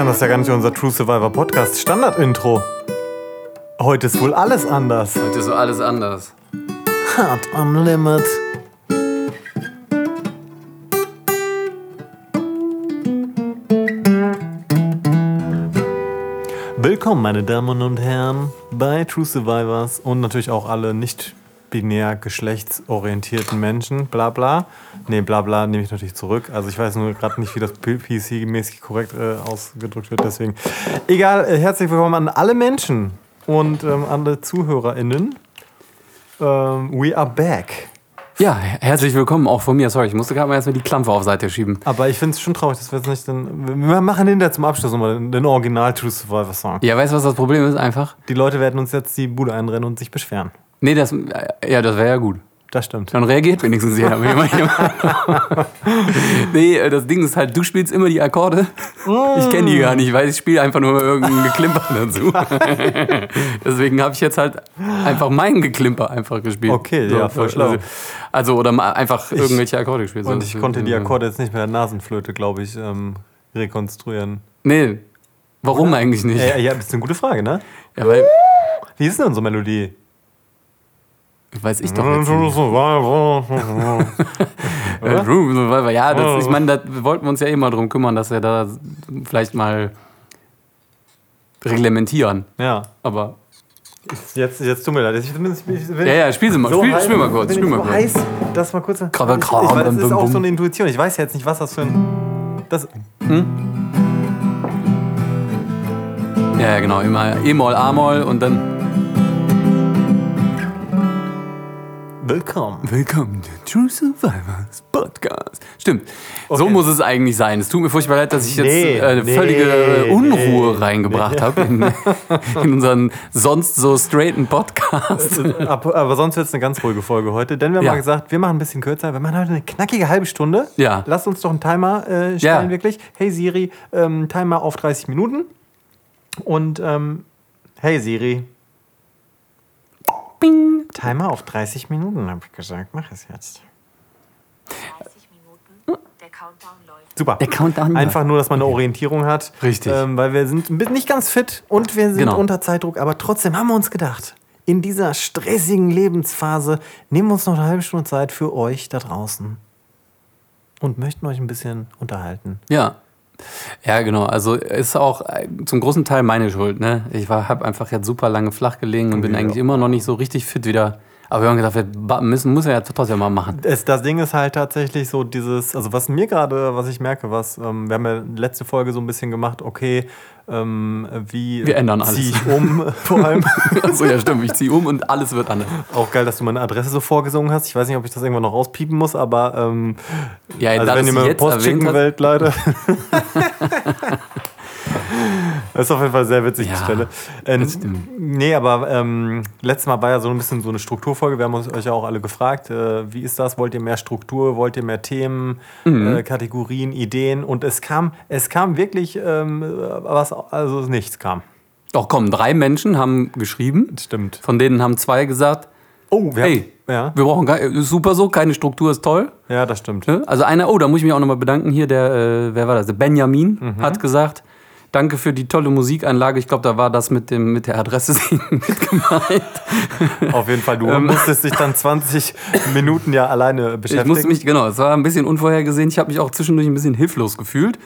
Sebastian, das ist ja gar nicht unser True Survivor Podcast Standard-Intro. Heute ist wohl alles anders. Heute ist so alles anders. Hard am Limit. Willkommen, meine Damen und Herren, bei True Survivors und natürlich auch alle nicht binär geschlechtsorientierten Menschen, bla bla. Nee, bla bla nehme ich natürlich zurück. Also ich weiß nur gerade nicht, wie das PC-mäßig korrekt äh, ausgedrückt wird, deswegen. Egal, äh, herzlich willkommen an alle Menschen und ähm, alle ZuhörerInnen. Ähm, we are back. Ja, herzlich willkommen auch von mir. Sorry, ich musste gerade mal erstmal die Klampe auf Seite schieben. Aber ich finde es schon traurig, dass wir jetzt nicht den. Wir machen hinterher zum Abschluss nochmal den, den Original True Survivor Song. Ja, weißt du, was das Problem ist? Einfach. Die Leute werden uns jetzt die Bude einrennen und sich beschweren. Nee, das, ja, das wäre ja gut. Das stimmt. Dann reagiert wenigstens jeder. nee, äh, das Ding ist halt, du spielst immer die Akkorde. Ich kenne die gar nicht, weil ich spiele einfach nur irgendein Geklimper dazu. Deswegen habe ich jetzt halt einfach meinen Geklimper einfach gespielt. Okay, ja, voll schlau. Also, also oder mal einfach irgendwelche Akkorde gespielt. Und ich konnte die Akkorde jetzt nicht mit der Nasenflöte, glaube ich, ähm, rekonstruieren. Nee, warum oder? eigentlich nicht? Ja, ja, das ist eine gute Frage, ne? Ja, weil... Wie ist denn unsere Melodie? Weiß ich doch jetzt nicht. ja, das, ich meine, da wollten wir uns ja eh mal drum kümmern, dass wir da vielleicht mal reglementieren. Ja. Aber. Jetzt, jetzt tut mir leid. Ich, ich, ich, ja, ja, spiel sie mal. So spiel, spiel, mal kurz. Spiel mal kurz. Heiß, das mal kurz. Krabbe, ich, das ist auch so eine Intuition. Ich weiß jetzt nicht, was das für ein. Das, hm? Ja, genau. Immer E-Moll, A-Moll und dann. Willkommen. Willkommen zu True Survivors Podcast. Stimmt. Okay. So muss es eigentlich sein. Es tut mir furchtbar leid, dass ich jetzt nee, äh, eine nee, völlige Unruhe nee, reingebracht habe in, in, unseren sonst so straighten Podcast. Aber sonst wird es eine ganz ruhige Folge heute, denn wir haben ja. mal gesagt, wir machen ein bisschen kürzer. Wir machen heute eine knackige halbe Stunde. Ja. Lasst uns doch einen Timer äh, stellen, ja. wirklich. Hey Siri, ähm, Timer auf 30 Minuten. Und ähm, hey Siri, Bing. Timer auf 30 Minuten, habe ich gesagt. Mach es jetzt. 30 Minuten, der Countdown läuft. Super. Der Countdown Einfach nur, dass man eine Orientierung hat. Richtig. Ähm, weil wir sind nicht ganz fit und wir sind genau. unter Zeitdruck, aber trotzdem haben wir uns gedacht, in dieser stressigen Lebensphase nehmen wir uns noch eine halbe Stunde Zeit für euch da draußen und möchten euch ein bisschen unterhalten. Ja, ja, genau. Also ist auch äh, zum großen Teil meine Schuld. Ne? Ich habe einfach jetzt super lange flach gelegen und bin ja. eigentlich immer noch nicht so richtig fit wieder. Aber wir haben gedacht, wir müssen, müssen wir ja trotzdem mal machen. Es, das Ding ist halt tatsächlich so dieses, also was mir gerade, was ich merke, was, ähm, wir haben ja letzte Folge so ein bisschen gemacht, okay, ähm, wie wir ändern alles. ziehe ich um, vor allem. Achso, ja stimmt, ich ziehe um und alles wird anders. Auch geil, dass du meine Adresse so vorgesungen hast. Ich weiß nicht, ob ich das irgendwann noch rauspiepen muss, aber ähm, ja, also wenn ihr mir Post schicken wollt, leider. Das ist auf jeden Fall sehr witzig, ja, die Stelle. Äh, nee, aber ähm, letztes Mal war ja so ein bisschen so eine Strukturfolge. Wir haben uns euch ja auch alle gefragt, äh, wie ist das? Wollt ihr mehr Struktur? Wollt ihr mehr Themen, mhm. äh, Kategorien, Ideen? Und es kam, es kam wirklich ähm, was, also nichts kam. Doch komm, drei Menschen haben geschrieben. Stimmt. Von denen haben zwei gesagt, oh, wir hey, haben, ja. wir brauchen gar, super so, keine Struktur ist toll. Ja, das stimmt. Also einer, oh, da muss ich mich auch nochmal bedanken hier, der, äh, wer war das? Der Benjamin mhm. hat gesagt, Danke für die tolle Musikanlage. Ich glaube, da war das mit, dem, mit der Adresse mit gemeint. Auf jeden Fall, du ähm, musstest dich dann 20 Minuten ja alleine beschäftigen. Ich musste mich, genau, es war ein bisschen unvorhergesehen. Ich habe mich auch zwischendurch ein bisschen hilflos gefühlt.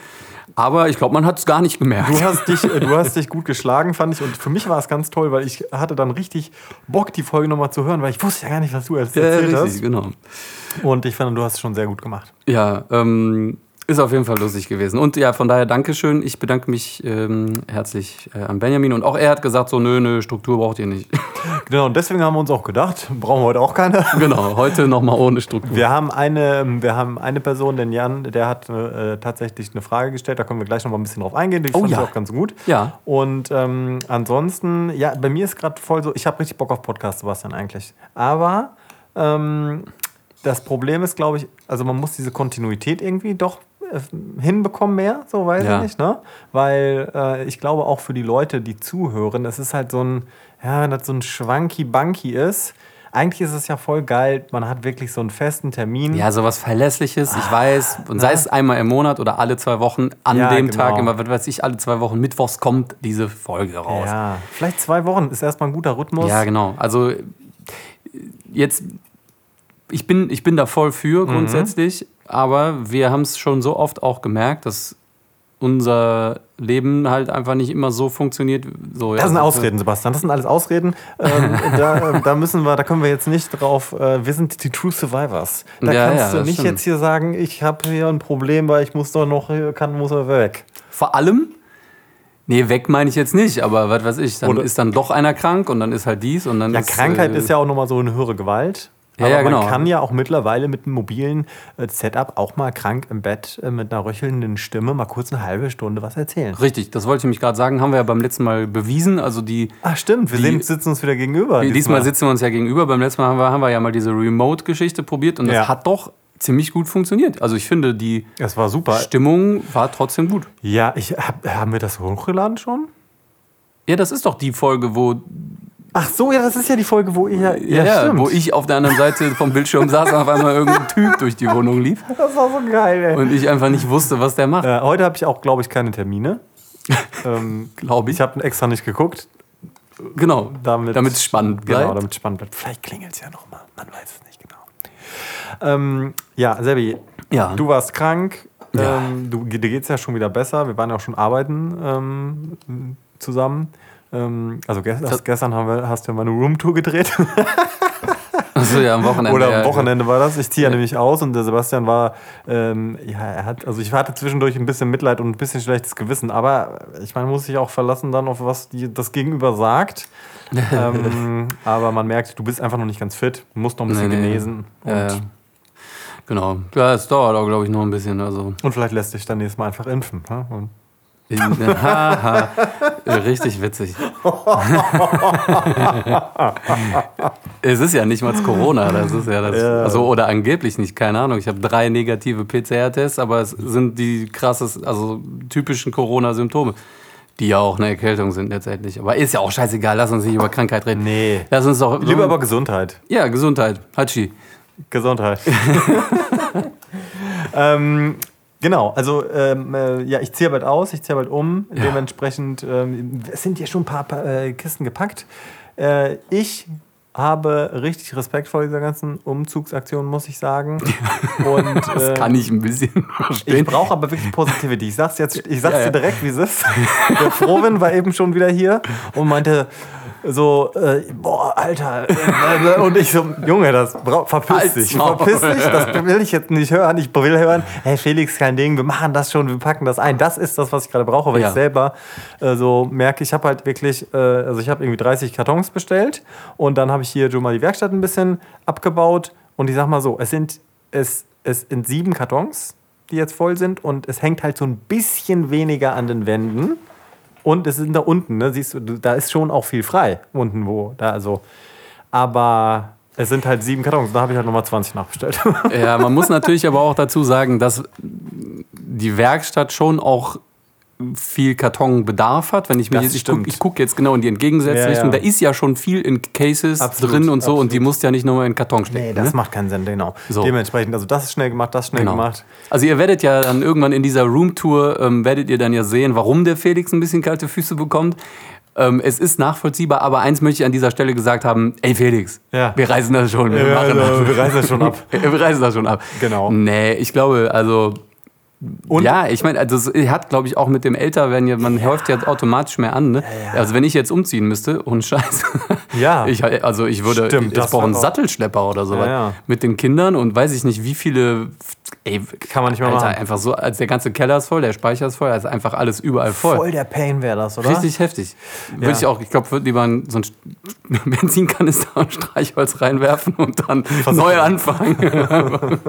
Aber ich glaube, man hat es gar nicht gemerkt. Du hast, dich, du hast dich gut geschlagen, fand ich. Und für mich war es ganz toll, weil ich hatte dann richtig Bock, die Folge nochmal zu hören, weil ich wusste ja gar nicht, was du erzählt ja, richtig, hast. genau. Und ich fand, du hast es schon sehr gut gemacht. Ja, ähm, ist auf jeden Fall lustig gewesen. Und ja, von daher Dankeschön. Ich bedanke mich ähm, herzlich äh, an Benjamin. Und auch er hat gesagt, so, nö, nö, Struktur braucht ihr nicht. Genau, und deswegen haben wir uns auch gedacht, brauchen wir heute auch keine. Genau, heute nochmal ohne Struktur. Wir haben eine, wir haben eine Person, den Jan, der hat äh, tatsächlich eine Frage gestellt. Da können wir gleich nochmal ein bisschen drauf eingehen. Die oh, fand ja. ich auch ganz gut. Ja. Und ähm, ansonsten, ja, bei mir ist gerade voll so, ich habe richtig Bock auf Podcast, Sebastian, eigentlich. Aber ähm, das Problem ist, glaube ich, also man muss diese Kontinuität irgendwie doch hinbekommen mehr, so weiß ja. ich nicht, ne? Weil äh, ich glaube auch für die Leute, die zuhören, es ist halt so ein, ja, wenn das so ein Schwanky-Bunky ist, eigentlich ist es ja voll geil, man hat wirklich so einen festen Termin. Ja, sowas Verlässliches, ich weiß. Und sei es einmal im Monat oder alle zwei Wochen, an Ja, dem genau. Tag, immer, was weiß ich, alle zwei Wochen, mittwochs kommt diese Folge raus. Ja, vielleicht zwei Wochen ist erstmal ein guter Rhythmus. Ja, genau. Also jetzt, ich bin, ich bin da voll für grundsätzlich, aber wir haben es schon so oft auch gemerkt, dass unser Leben halt einfach nicht immer so funktioniert. So, Das sind Ausreden, Sebastian. Das sind alles Ausreden. Ähm, da, ähm, da müssen wir, da können wir jetzt nicht drauf. Äh, wir sind die True Survivors. Da Ja, kannst ja, du nicht stimmt. jetzt hier sagen, ich habe hier ein Problem, weil ich muss doch noch, kann, muss er weg. Vor allem, nee, weg meine ich jetzt nicht, aber was weiß ich, dann Oder- ist dann doch einer krank und dann ist halt dies und dann Ja, ist. Krankheit äh, ist ja auch nochmal so eine höhere Gewalt. Ja, Aber ja, genau. man kann ja auch mittlerweile mit einem mobilen äh, Setup auch mal krank im Bett äh, mit einer röchelnden Stimme mal kurz eine halbe Stunde was erzählen. Richtig, das wollte ich nämlich gerade sagen, haben wir ja beim letzten Mal bewiesen. Also die, Ach stimmt, wir Die- sitzen uns wieder gegenüber. diesmal sitzen wir uns ja gegenüber. Beim letzten Mal haben wir, haben wir ja mal diese Remote-Geschichte probiert und das Ja. hat doch ziemlich gut funktioniert. Also ich finde, die war super. Stimmung war trotzdem gut. Ja, ich hab, haben wir das hochgeladen schon? Ja, das ist doch die Folge, wo, Ach so, ja, das ist ja die Folge, wo ihr. Ja, ja, ja, wo ich auf der anderen Seite vom Bildschirm saß und auf einmal irgendein Typ durch die Wohnung lief Das war so geil, ey. und ich einfach nicht wusste, was der macht. Äh, heute habe ich auch, glaube ich, keine Termine. ähm, Glaube ich. ich habe extra nicht geguckt. Genau, Damit, damit es spannend bleibt. Genau, damit es spannend bleibt. Vielleicht klingelt es ja nochmal. Man weiß es nicht genau. Ähm, ja, Sebi, Ja. du warst krank. Ja. Ähm, du, dir geht es ja schon wieder besser. Wir waren ja auch schon arbeiten ähm, zusammen. Ähm, also gest Das- gestern haben wir, hast du ja mal eine Roomtour gedreht. Achso, ja, am Wochenende. Oder am Wochenende war das. Ich ziehe ja nämlich aus und der Sebastian war, ähm, ja, er hat, also ich hatte zwischendurch ein bisschen Mitleid und ein bisschen schlechtes Gewissen, aber ich meine, muss sich auch verlassen dann auf was die, das Gegenüber sagt. ähm, aber man merkt, du bist einfach noch nicht ganz fit, musst noch ein bisschen Nee, nee. genesen Ja, ja. Genau. Ja, es dauert auch, glaube ich, noch ein bisschen. Also. und vielleicht lässt dich dann nächstes Mal einfach impfen. Ne? Und Haha, richtig witzig. es ist ja nicht mal Corona, das ist ja das. Ja. Also, oder angeblich nicht, keine Ahnung. Ich habe drei negative PCR-Tests, aber es sind die krasses, also typischen Corona-Symptome, die ja auch eine Erkältung sind letztendlich. Aber ist ja auch scheißegal, lass uns nicht über Krankheit reden. Nee. Lass uns doch. Lieber aber Gesundheit. Ja, Gesundheit. Hatschi. Gesundheit. ähm, genau, also ähm, äh, ja, ich ziehe bald aus, ich ziehe bald um. Ja. Dementsprechend ähm, es sind hier schon ein paar, paar äh, Kisten gepackt. Äh, ich habe richtig Respekt vor dieser ganzen Umzugsaktion, muss ich sagen. Und Das äh, kann ich ein bisschen ich verstehen. brauche aber wirklich Positivity. Ich sag's jetzt, ich sag's ja. dir direkt, wie es ist. Der Frohwin war eben schon wieder hier und meinte so, äh, boah, Alter. äh, Und ich so, Junge, das verpiss dich. Verpiss dich, das will ich jetzt nicht hören. Ich will hören, hey Felix, kein Ding, wir machen das schon, wir packen das ein. Das ist das, was ich gerade brauche, weil Ja. ich selber äh, so merke, ich habe halt wirklich, äh, also ich habe irgendwie 30 Kartons bestellt und dann habe ich hier schon mal die Werkstatt ein bisschen abgebaut und ich sag mal so, es sind, es, es sind sieben Kartons, die jetzt voll sind und es hängt halt so ein bisschen weniger an den Wänden. Und es sind da unten, ne? siehst du, da ist schon auch viel frei unten, wo da also. Aber es sind halt sieben Kartons, da habe ich halt nochmal 20 nachbestellt. Ja, man muss natürlich aber auch dazu sagen, dass die Werkstatt schon auch viel Kartonbedarf hat. Wenn ich mir Das jetzt, ich gucke guck jetzt genau in die entgegengesetzte Richtung, ja. da ist ja schon viel in Cases Absolut, drin und so und absolut. die musst ja nicht nur in Karton stecken. nee, das ne? macht keinen Sinn, genau. So. Dementsprechend, also das ist schnell gemacht, das ist schnell Genau. gemacht. Also ihr werdet ja dann irgendwann in dieser Roomtour, ähm, werdet ihr dann ja sehen, warum der Felix ein bisschen kalte Füße bekommt. Ähm, es ist nachvollziehbar, aber eins möchte ich an dieser Stelle gesagt haben, ey Felix, Ja. wir reißen das schon, wir Ja, machen also, das. wir reißen das schon ab. Wir reißen das schon ab. Genau. Nee, ich glaube, also. Und- ja, ich meine, also es hat, glaube ich, auch mit dem Älterwerden, ja, man häuft ja automatisch mehr an. Ne? ja. Also wenn ich jetzt umziehen müsste, und Scheiß. Ja. Ich, also ich würde, Stimmt, ich das brauche einen Sattelschlepper oder sowas. Ja, ja. Mit den Kindern und weiß ich nicht, wie viele. Ey, Kann man nicht mehr Alter, machen. einfach so, als der ganze Keller ist voll, der Speicher ist voll, also einfach alles überall voll. Voll der Pain wäre das, oder? Richtig heftig. Würde Ja. ich auch, ich glaube, würde lieber so ein Benzinkanister und Streichholz reinwerfen und dann neu anfangen.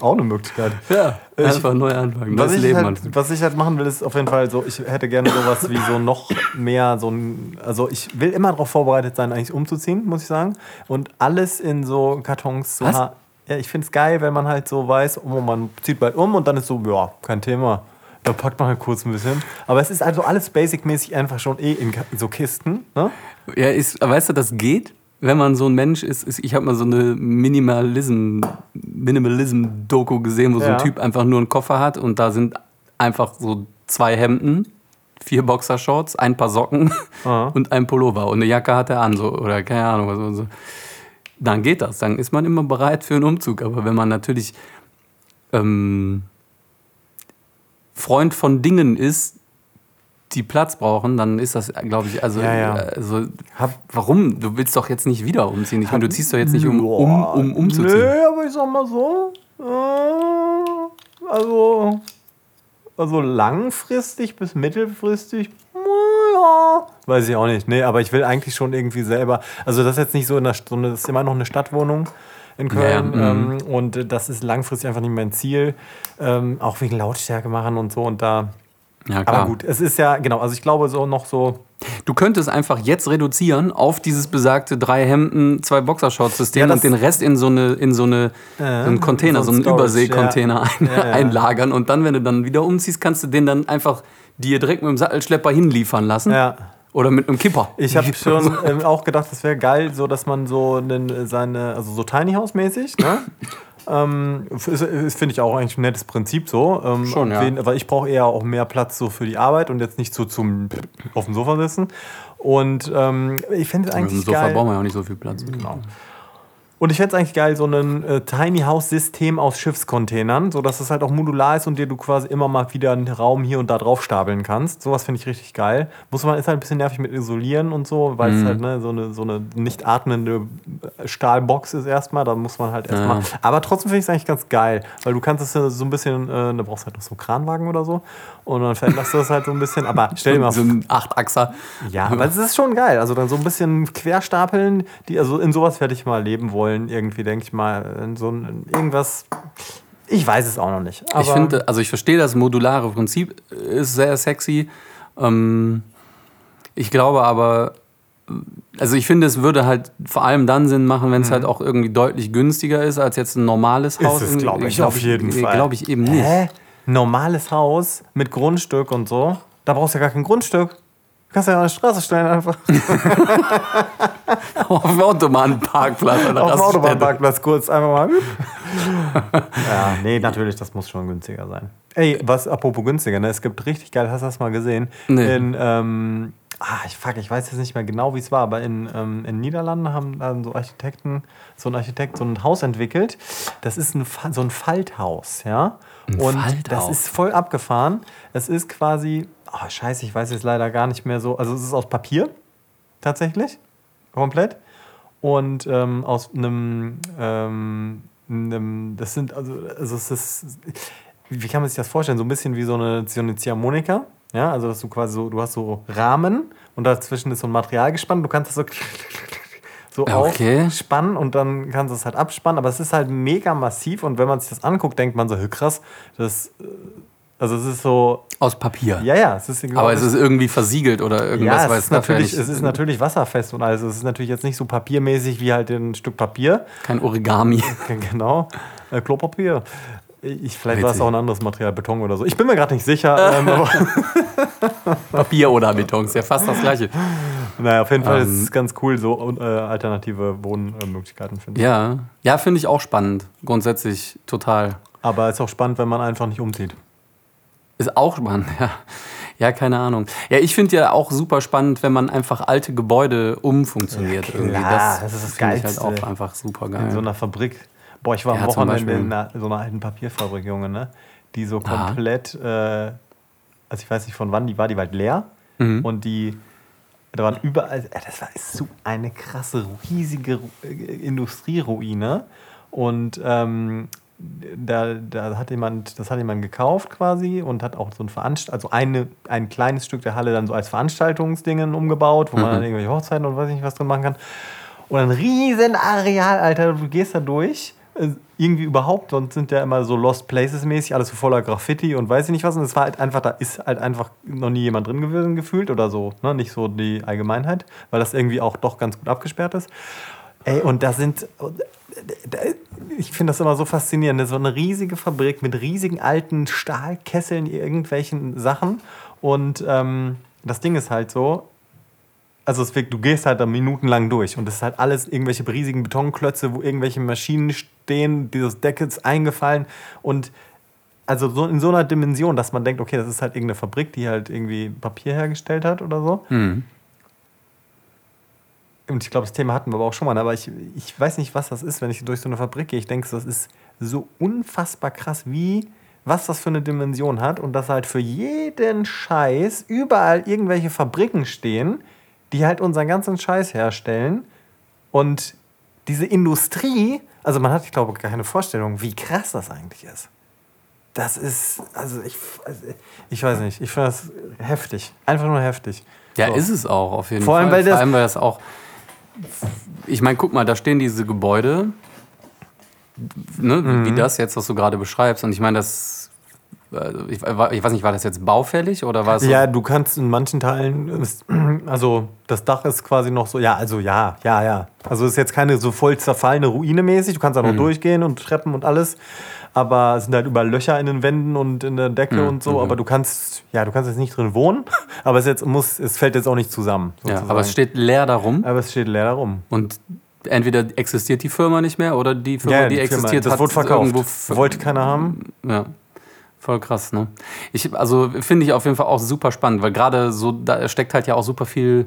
Auch eine Möglichkeit. Ja, Ich- einfach neu anfangen. Was Das ich, Leben, halt, was ich halt machen will, ist auf jeden Fall so, ich hätte gerne sowas wie so noch mehr so ein, also ich will immer darauf vorbereitet sein, eigentlich umzuziehen, muss ich sagen. Und alles in so Kartons zu Was? Ja, ich finde es geil, wenn man halt so weiß, oh, man zieht bald um und dann ist so, ja, kein Thema. Da packt man halt kurz ein bisschen. Aber es ist also alles basic-mäßig einfach schon eh in so Kisten. Ne? Ja, ist, weißt du, das geht. wenn man so ein Mensch ist, ist ich habe mal so eine Minimalism, Minimalism-Doku gesehen, wo so ein Typ einfach nur einen Koffer hat und da sind einfach so zwei Hemden, vier Boxershorts, ein paar Socken Aha. und ein Pullover und eine Jacke hat er an, so, oder keine Ahnung, was so. Dann geht das, dann ist man immer bereit für einen Umzug. Aber wenn man natürlich ähm, Freund von Dingen ist, die Platz brauchen, dann ist das, glaube ich, also, ja, ja. also hab, warum? Du willst doch jetzt nicht wieder umziehen. Ich meine, du ziehst doch jetzt nicht um, um, um umzuziehen. Nee, aber ich sag mal so, äh, also, also langfristig bis mittelfristig, ja, weiß ich auch nicht. Nee, aber ich will eigentlich schon irgendwie selber, also das ist jetzt nicht so in der Stunde, das ist immer noch eine Stadtwohnung in Köln. Ja, ähm, und das ist langfristig einfach nicht mein Ziel. Ähm, auch wegen Lautstärke machen und so. Und da ja, klar. Aber gut, es ist ja, genau, also ich glaube so noch so. Du könntest einfach jetzt reduzieren auf dieses besagte drei Hemden, zwei Boxershorts-System ja, und den Rest in so eine, in so eine äh, einen Container, so, einen Überseekontainer ja. ein, ja, einlagern. Und dann, wenn du dann wieder umziehst, kannst du den dann einfach dir direkt mit dem Sattelschlepper hinliefern lassen. Ja. Oder mit einem Kipper. Ich habe schon ähm, auch gedacht, das wäre geil, so dass man so einen, seine, also so Tiny House mäßig, ne? Ähm, Finde ich auch eigentlich ein nettes Prinzip so. Ähm, Schon, ja. Weil ich brauche eher auch mehr Platz so für die Arbeit und jetzt nicht so zum auf dem Sofa sitzen. Und ähm, ich finde es eigentlich. Auf dem Sofa geil. brauchen wir ja auch nicht so viel Platz. Genau. Und ich fände es eigentlich geil, so ein äh, Tiny House-System aus Schiffscontainern, sodass es halt auch modular ist und dir du quasi immer mal wieder einen Raum hier und da drauf stapeln kannst. Sowas finde ich richtig geil. Muss man, ist halt ein bisschen nervig mit Isolieren und so, weil mhm. es halt ne, so, eine, so eine nicht atmende Stahlbox ist erstmal. Da muss man halt erstmal. Ja. Aber trotzdem finde ich es eigentlich ganz geil, weil du kannst es so ein bisschen, äh, da brauchst du halt noch so einen Kranwagen oder so. Und dann veränderst du das halt so ein bisschen. Aber stell dir mal. So ein Achtachser. Ja, aber es ist schon geil. Also dann so ein bisschen querstapeln, die, also in sowas werde ich mal leben wollen irgendwie, denke ich mal, in so ein, irgendwas. Ich weiß es auch noch nicht. ich finde, also ich verstehe das modulare Prinzip, ist sehr sexy. Ähm, ich glaube aber, also ich finde, es würde halt vor allem dann Sinn machen, wenn es mhm. halt auch irgendwie deutlich günstiger ist als jetzt ein normales Haus. Ist es, glaube ich, glaub, auf jeden Fall. Glaube ich eben nicht. Hä? Normales Haus mit Grundstück und so, da brauchst du ja gar kein Grundstück. Du kannst ja an der Straße stellen einfach. Auf dem Autobahnparkplatz. Auf dem Autobahnparkplatz kurz einfach mal. ja, nee, natürlich, das muss schon günstiger sein. Ey, was apropos günstiger, ne? Es gibt richtig geil, hast du das mal gesehen? Nee. In, ähm, ah, ich fuck, ich weiß jetzt nicht mehr genau, wie es war, aber in, ähm, in Niederlanden haben dann so Architekten, so ein Architekt so ein Haus entwickelt. Das ist ein, so ein Falthaus, ja. Ein Und Falthaus. das ist voll abgefahren. Es ist quasi Oh, scheiße, ich weiß jetzt leider gar nicht mehr so. Also es ist aus Papier, tatsächlich. Komplett. Und ähm, aus einem, ähm, einem, das sind, also, also es ist, wie kann man sich das vorstellen? So ein bisschen wie so eine, so eine Ziehharmonika. Ja, also dass du quasi so, du hast so Rahmen und dazwischen ist so ein Material gespannt. Du kannst das so so okay. aufspannen und dann kannst du es halt abspannen. Aber es ist halt mega massiv und wenn man sich das anguckt, denkt man so, krass, das äh, also es ist so. Aus Papier. Ja, ja. Es ist, Aber es ist irgendwie versiegelt oder irgendwas, ja, es ist natürlich, Es ist natürlich wasserfest und alles. Es ist natürlich jetzt nicht so papiermäßig wie halt ein Stück Papier. Kein Origami. Genau. Äh, Klopapier. Ich, vielleicht war es auch ein anderes Material, Beton oder so. Ich bin mir gerade nicht sicher. ähm, Papier oder Beton, ist ja fast das gleiche. Naja, auf jeden Fall ähm, ist es ganz cool, so äh, alternative Wohnmöglichkeiten finde ich. Ja, ja finde ich auch spannend. Grundsätzlich total. Aber ist auch spannend, wenn man einfach nicht umzieht. Ist auch spannend, ja. Ja, keine Ahnung. Ja, ich finde ja auch super spannend, wenn man einfach alte Gebäude umfunktioniert. Ja, irgendwie. Das, das ist das Geilste. Ich halt auch einfach super geil. In so einer Fabrik. Boah, ich war ja, am Wochenende in einer, so einer alten Papierfabrik, Junge, ne? Die so komplett, äh, also ich weiß nicht von wann die war, die war halt leer. Mhm. Und die, da waren überall, äh, das war so eine krasse, riesige äh, Industrieruine. Und ähm, da, da hat jemand, das hat jemand gekauft quasi und hat auch so ein Veranstalt, also eine, ein kleines Stück der Halle dann so als Veranstaltungsdingen umgebaut, wo mhm. man dann irgendwelche Hochzeiten und weiß nicht was drin machen kann. Und ein riesen Areal, Alter, du gehst da durch, irgendwie überhaupt, sonst sind ja immer so Lost Places mäßig, alles voller Graffiti und weiß ich nicht was. Und es war halt einfach, da ist halt einfach noch nie jemand drin gewesen gefühlt oder so, ne? nicht so die Allgemeinheit, weil das irgendwie auch doch ganz gut abgesperrt ist. Ey, und da sind, ich finde das immer so faszinierend, so eine riesige Fabrik mit riesigen alten Stahlkesseln, irgendwelchen Sachen. Und ähm, das Ding ist halt so, also es du gehst halt da minutenlang durch und das ist halt alles irgendwelche riesigen Betonklötze, wo irgendwelche Maschinen stehen, dieses Deck ist eingefallen und also so in so einer Dimension, dass man denkt, okay, das ist halt irgendeine Fabrik, die halt irgendwie Papier hergestellt hat oder so. Mhm. Und ich glaube, das Thema hatten wir aber auch schon mal, aber ich, ich weiß nicht, was das ist, wenn ich durch so eine Fabrik gehe. Ich denke, das ist so unfassbar krass, wie was das für eine Dimension hat und dass halt für jeden Scheiß überall irgendwelche Fabriken stehen, die halt unseren ganzen Scheiß herstellen. Und diese Industrie, also man hat, ich glaube, keine Vorstellung, wie krass das eigentlich ist. Das ist, also ich, also ich weiß nicht, ich finde das heftig. Einfach nur heftig. Ja, so. ist es auch, auf jeden Vor Fall. Allem, weil Vor allem, weil das auch. Ich meine, guck mal, da stehen diese Gebäude, ne, mhm. wie das jetzt, was du gerade beschreibst. Und ich meine, das. Ich, ich, weiß nicht, war das jetzt baufällig oder war es. Ja, du kannst in manchen Teilen, also das Dach ist quasi noch so, ja, also ja, ja, ja. Also es ist jetzt keine so voll zerfallene Ruine mäßig, du kannst da noch mhm. durchgehen und Treppen und alles aber es sind halt überall Löcher in den Wänden und in der Decke mhm. und so. Mhm. Aber du kannst, ja, du kannst jetzt nicht drin wohnen, aber es, jetzt muss, es fällt jetzt auch nicht zusammen. Sozusagen. Ja, aber es steht leer darum. Aber es steht leer darum. Und entweder existiert die Firma nicht mehr oder die Firma, ja, die, die existiert, Firma. das wurde verkauft. Wollte keiner haben. Ja. Voll krass, ne? Ich, also finde ich auf jeden Fall auch super spannend, weil gerade so, da steckt halt ja auch super viel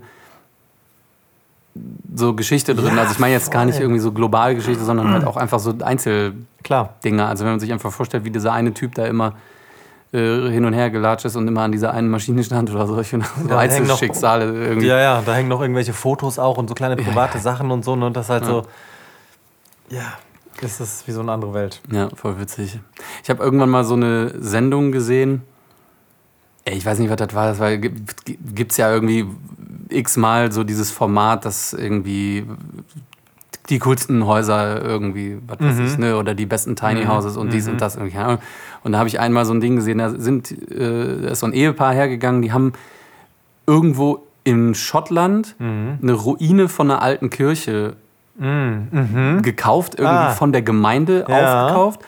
so Geschichte drin. Ja, also ich meine jetzt voll. gar nicht irgendwie so globale Geschichte, sondern halt auch einfach so Einzeldinger. Also wenn man sich einfach vorstellt, wie dieser eine Typ da immer äh, hin und her gelatscht ist und immer an dieser einen Maschine stand oder so. Ich finde so Einzelschicksale irgendwie. Ja, ja, da hängen noch irgendwelche Fotos auch und so kleine private ja. Sachen und so. Ne, und das halt ja. so, ja, ist das wie so eine andere Welt. Ja, voll witzig. Ich habe irgendwann mal so eine Sendung gesehen. Ich weiß nicht, was das war. Das war, gibt es ja irgendwie x-mal so dieses Format, das irgendwie die coolsten Häuser irgendwie, was weiß ich, mhm. ne? oder die besten Tiny mhm. Houses und dies und mhm. das. Und da habe ich einmal so ein Ding gesehen, da sind, äh, ist so ein Ehepaar hergegangen, die haben irgendwo in Schottland mhm. eine Ruine von einer alten Kirche mhm. gekauft, irgendwie ah. von der Gemeinde ja. aufgekauft.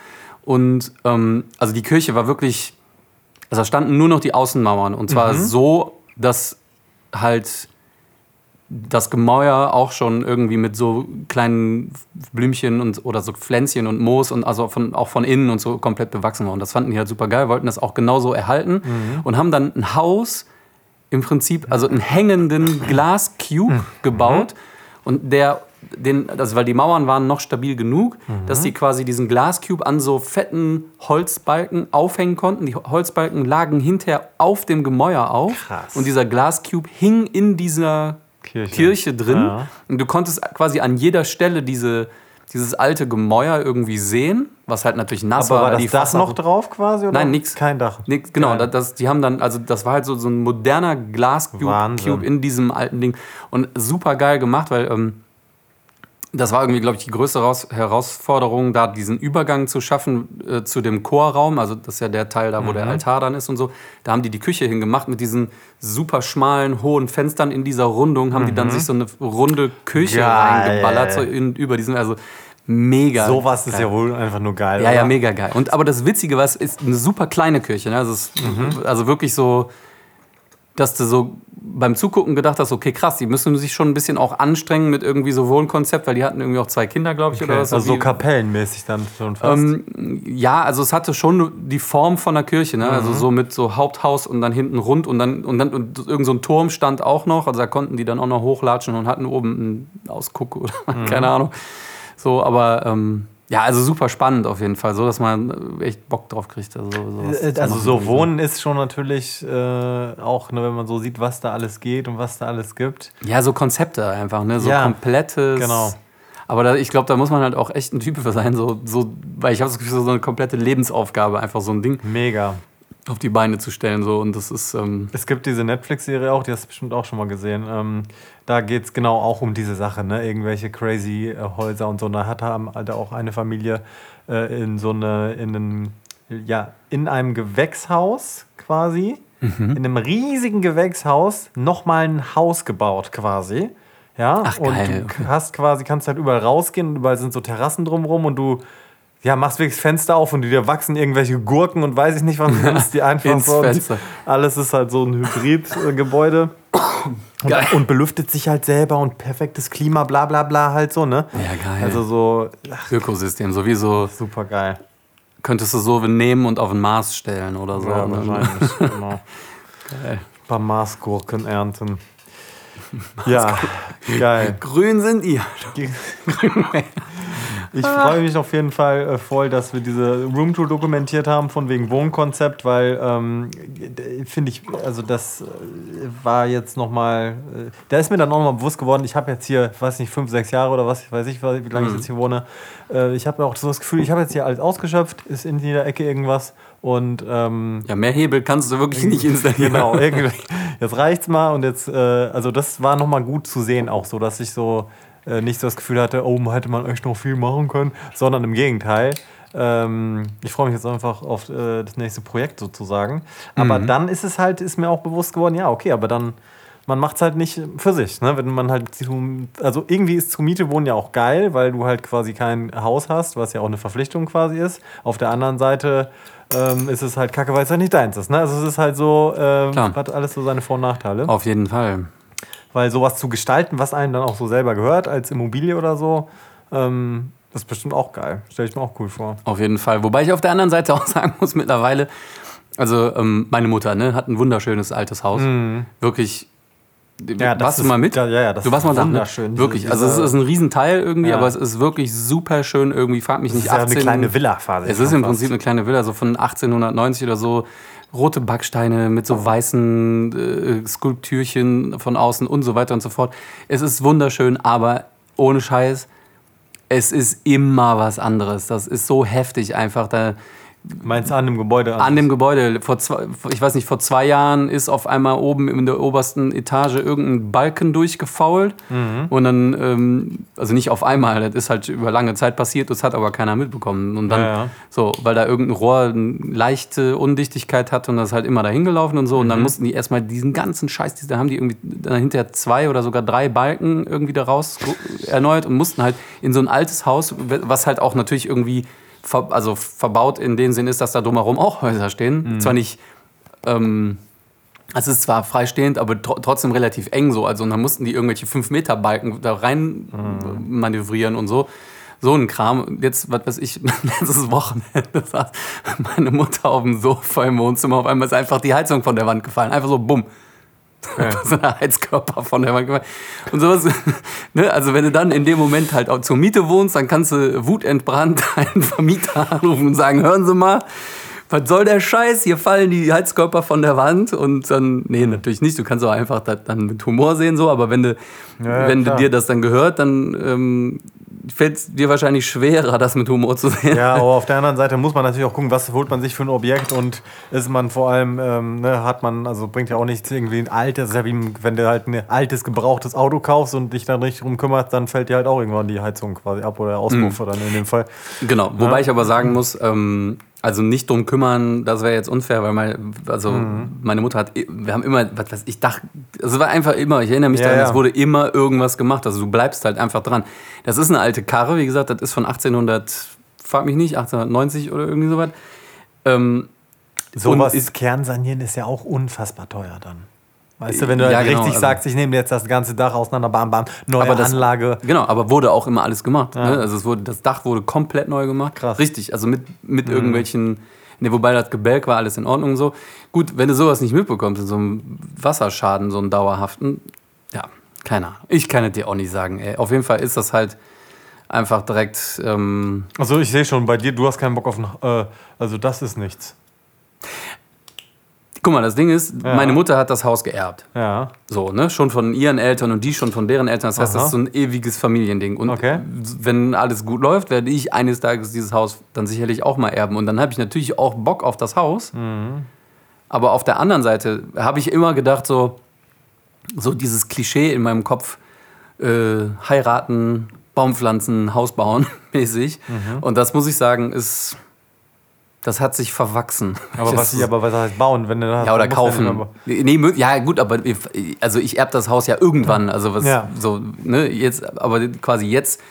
Und ähm, also die Kirche war wirklich, also da standen nur noch die Außenmauern. Und zwar mhm. so, dass halt das Gemäuer auch schon irgendwie mit so kleinen Blümchen und oder so Pflänzchen und Moos und also von, auch von innen und so komplett bewachsen war. Und das fanden die halt super geil, wollten das auch genauso erhalten mhm. und haben dann ein Haus im Prinzip, also einen hängenden Glascube mhm. gebaut und der den, also weil die Mauern waren noch stabil genug, mhm. dass sie quasi diesen Glascube an so fetten Holzbalken aufhängen konnten. Die Holzbalken lagen hinterher auf dem Gemäuer auf Krass. und dieser Glascube hing in dieser Kirche, Kirche drin. Ja. Und du konntest quasi an jeder Stelle diese, dieses alte Gemäuer irgendwie sehen, was halt natürlich nass Aber war. war das Dach noch drauf quasi? Oder? Nein, nichts. Kein Dach. Nix, genau, das, das, die haben dann, also das war halt so, so ein moderner Glascube in diesem alten Ding. Und super geil gemacht, weil ähm, das war irgendwie, glaube ich, die größte Herausforderung, da diesen Übergang zu schaffen äh, zu dem Chorraum. Also das ist ja der Teil da, wo mhm. der Altar dann ist und so. Da haben die die Küche hingemacht mit diesen super schmalen, hohen Fenstern in dieser Rundung. Haben mhm. die dann mhm. sich so eine runde Küche geil. reingeballert, so in, über diesen, also mega. Sowas ist ja wohl einfach nur geil. Ja, oder? ja, mega geil. Und aber das Witzige was ist eine super kleine Kirche. Ne? Also, ist, mhm. also wirklich so dass du so beim Zugucken gedacht hast, okay, krass, die müssen sich schon ein bisschen auch anstrengen mit irgendwie so Wohnkonzept, weil die hatten irgendwie auch zwei Kinder, glaube ich, okay. oder was. Also so kapellenmäßig dann schon fast. Ähm, ja, also es hatte schon die Form von einer Kirche, ne? Also mhm. Also so mit so Haupthaus und dann hinten rund und dann und dann und irgend so ein Turm stand auch noch, also da konnten die dann auch noch hochlatschen und hatten oben einen Ausguck oder mhm. keine Ahnung. So, aber ähm, ja, also super spannend auf jeden Fall, so dass man echt Bock drauf kriegt. Also, äh, also so Wohnen ist schon natürlich äh, auch, ne, wenn man so sieht, was da alles geht und was da alles gibt. Ja, so Konzepte einfach, ne? so ja, komplettes. Genau. Aber da, ich glaube, da muss man halt auch echt ein Typ für sein, so, so, weil ich habe das Gefühl, so eine komplette Lebensaufgabe, einfach so ein Ding. Mega auf die Beine zu stellen. So. Und das ist, ähm es gibt diese Netflix-Serie auch, die hast du bestimmt auch schon mal gesehen. Ähm, da geht es genau auch um diese Sache, ne? Irgendwelche crazy äh, Häuser und so. Da hat er halt auch eine Familie äh, in so eine, in einem, ja, in einem Gewächshaus quasi, mhm. in einem riesigen Gewächshaus, nochmal ein Haus gebaut quasi. Ja, Ach, und geil, du hast quasi, kannst halt überall rausgehen und überall sind so Terrassen drumherum und du ja, machst wirklich das Fenster auf und dir wachsen irgendwelche Gurken und weiß ich nicht, was nimmst die einfach so. Fenster. Alles ist halt so ein Hybridgebäude. Und, und, belüftet sich halt selber und perfektes Klima, bla bla bla halt so, ne? Ja, geil. Also so. Ach, Ökosystem, sowieso. Super geil. Könntest du so nehmen und auf den Mars stellen oder so. Ja, ne? wahrscheinlich. genau. Geil. Ein paar Marsgurken ernten. Ja, geil. Grün sind ihr. Ich freue mich auf jeden Fall äh, voll, dass wir diese Roomtour dokumentiert haben, von wegen Wohnkonzept, weil ähm, finde ich, also das äh, war jetzt nochmal, äh, da ist mir dann auch nochmal bewusst geworden, ich habe jetzt hier, weiß nicht, fünf, sechs Jahre oder was, ich weiß nicht, wie lange mhm. ich jetzt hier wohne. Äh, ich habe auch so das Gefühl, ich habe jetzt hier alles ausgeschöpft, ist in jeder Ecke irgendwas und ähm, ja, mehr Hebel kannst du wirklich nicht installieren. Genau, irgendwie, jetzt reicht's mal und jetzt, äh, also das war nochmal gut zu sehen, auch so, dass ich so äh, nicht so das Gefühl hatte, oh, hätte man echt noch viel machen können, sondern im Gegenteil. Ähm, ich freue mich jetzt einfach auf äh, das nächste Projekt sozusagen. Aber mhm. dann ist es halt, ist mir auch bewusst geworden, ja, okay, aber dann, man macht es halt nicht für sich. Ne? Wenn man halt, also irgendwie ist zu Miete wohnen ja auch geil, weil du halt quasi kein Haus hast, was ja auch eine Verpflichtung quasi ist. Auf der anderen Seite ähm, ist es halt kacke, weil es halt nicht deins ist. Ne? Also es ist halt so, ähm, hat alles so seine Vor- und Nachteile. Auf jeden Fall. Weil sowas zu gestalten, was einem dann auch so selber gehört, als Immobilie oder so, ähm, das ist bestimmt auch geil. Stelle ich mir auch cool vor. Auf jeden Fall. Wobei ich auf der anderen Seite auch sagen muss, mittlerweile, also ähm, meine Mutter ne, hat ein wunderschönes altes Haus. Mhm. Wirklich. Ja, warst du mal mit? Ja, ja, das du warst mal da. Ne? Wunderschön. Wirklich. Also es ist ein Riesenteil irgendwie, ja. aber es ist wirklich super schön irgendwie. Frag mich nicht. Es ist 18, ja eine kleine Villa quasi. Es ist im Prinzip eine kleine Villa, so von 1890 oder so rote Backsteine mit so weißen äh, Skulptürchen von außen und so weiter und so fort. Es ist wunderschön, aber ohne Scheiß, es ist immer was anderes. Das ist so heftig einfach. Da, Meinst du an dem Gebäude? An dem Gebäude. Vor zwei, ich weiß nicht, vor zwei Jahren ist auf einmal oben in der obersten Etage irgendein Balken durchgefault. Mhm. Und dann, ähm, also nicht auf einmal, das ist halt über lange Zeit passiert, das hat aber keiner mitbekommen. Und dann, ja, ja. so, weil da irgendein Rohr eine leichte Undichtigkeit hat und das ist halt immer dahin gelaufen und so. Und dann mhm. mussten die erstmal diesen ganzen Scheiß, da haben die irgendwie dann hinterher zwei oder sogar drei Balken irgendwie daraus erneuert und mussten halt in so ein altes Haus, was halt auch natürlich irgendwie ver also verbaut in dem Sinn ist, dass da drumherum auch Häuser stehen. Mhm. Zwar nicht, ähm, es ist zwar freistehend, aber tr trotzdem relativ eng so. Also und dann mussten die irgendwelche 5-Meter-Balken da rein mhm. manövrieren und so. So ein Kram. Jetzt, was weiß ich, letztes Wochenende saß meine Mutter auf dem Sofa im Wohnzimmer. Auf einmal ist einfach die Heizung von der Wand gefallen. Einfach so, bumm. Ja. so ein Heizkörper von der Wand gefallen. Und sowas, ne? also wenn du dann in dem Moment halt auch zur Miete wohnst, dann kannst du wutentbrannt einen Vermieter anrufen und sagen, hören Sie mal, was soll der Scheiß? Hier fallen die Heizkörper von der Wand und dann, nee, natürlich nicht. Du kannst auch einfach das dann mit Humor sehen, so, aber wenn du, ja, wenn du dir das dann gehört, dann ähm, fällt es dir wahrscheinlich schwerer, das mit Humor zu sehen. Ja, aber auf der anderen Seite muss man natürlich auch gucken, was holt man sich für ein Objekt und ist man vor allem, ähm, ne, hat man, also bringt ja auch nichts irgendwie ein altes, ja wie wenn du halt ein altes, gebrauchtes Auto kaufst und dich dann richtig drum kümmerst, dann fällt dir halt auch irgendwann die Heizung quasi ab oder der Auspuff mhm. dann in dem Fall. Genau, wobei ja. ich aber sagen muss, ähm, also nicht drum kümmern, das wäre jetzt unfair, weil meine, also mhm. meine Mutter hat, wir haben immer, was weiß ich, dachte, es war einfach immer, ich erinnere mich ja, daran, ja. es wurde immer irgendwas gemacht. Also du bleibst halt einfach dran. Das ist eine alte Karre, wie gesagt, das ist von 1800, frag mich nicht, 1890 oder irgendwie sowas. Ähm, Sowas ist Kernsanieren ist ja auch unfassbar teuer dann. Weißt du, wenn du ja, halt genau, richtig also sagst, ich nehme jetzt das ganze Dach auseinander, bam, bam, neue das, Anlage. Genau, aber wurde auch immer alles gemacht. Ja. Ne? Also es wurde, das Dach wurde komplett neu gemacht. Krass. Richtig, also mit, mit mhm. irgendwelchen, ne, wobei das Gebälk war alles in Ordnung und so. Gut, wenn du sowas nicht mitbekommst, in so einem Wasserschaden, so einen dauerhaften, ja, keine Ahnung. Ich kann es dir auch nicht sagen. Ey. Auf jeden Fall ist das halt einfach direkt. Ähm also ich sehe schon, bei dir, du hast keinen Bock auf, äh, also das ist nichts. Guck mal, das Ding ist, ja. meine Mutter hat das Haus geerbt. Ja. So, ne? Schon von ihren Eltern und die schon von deren Eltern. Das heißt, Aha. das ist so ein ewiges Familiending. Und okay. wenn alles gut läuft, werde ich eines Tages dieses Haus dann sicherlich auch mal erben. Und dann habe ich natürlich auch Bock auf das Haus. Mhm. Aber auf der anderen Seite habe ich immer gedacht, so, so dieses Klischee in meinem Kopf, äh, heiraten, Baumpflanzen, Haus bauen, mäßig. Mhm. Und das muss ich sagen, ist das hat sich verwachsen. Aber was, aber was heißt bauen, wenn du Ja, oder kaufen. Nee, ja, gut, aber also ich erb das Haus ja irgendwann. Also was ja. so, ne, jetzt, aber quasi jetzt,